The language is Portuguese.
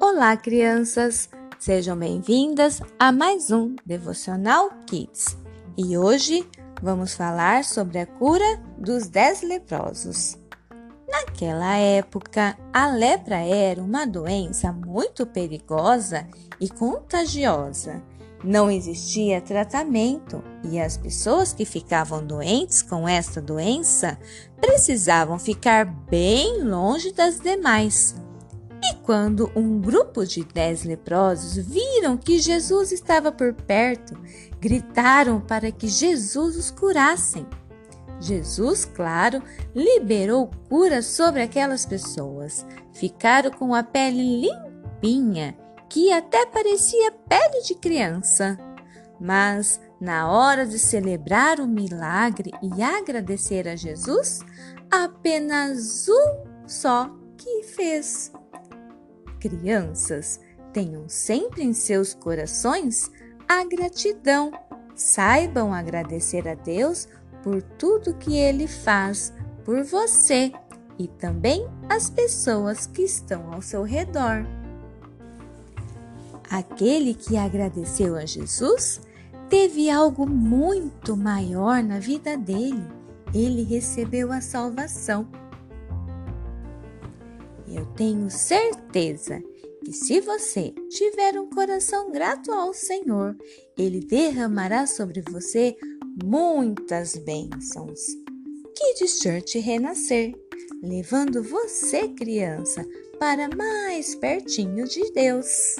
Olá, crianças! Sejam bem-vindas a mais um Devocional Kids. E hoje vamos falar sobre a cura dos dez leprosos. Naquela época, a lepra era uma doença muito perigosa e contagiosa. Não existia tratamento e as pessoas que ficavam doentes com esta doença precisavam ficar bem longe das demais. E quando um grupo de dez leprosos viram que Jesus estava por perto, gritaram para que Jesus os curassem. Jesus, claro, liberou cura sobre aquelas pessoas. Ficaram com a pele limpinha que até parecia pele de criança. Mas, na hora de celebrar o milagre e agradecer a Jesus, apenas um só que fez. Crianças, tenham sempre em seus corações a gratidão. Saibam agradecer a Deus por tudo que Ele faz por você e também as pessoas que estão ao seu redor. Aquele que agradeceu a Jesus teve algo muito maior na vida dele. Ele recebeu a salvação. Eu tenho certeza que se você tiver um coração grato ao Senhor, ele derramará sobre você muitas bênçãos. Kids Church Renascer, levando você, criança, para mais pertinho de Deus.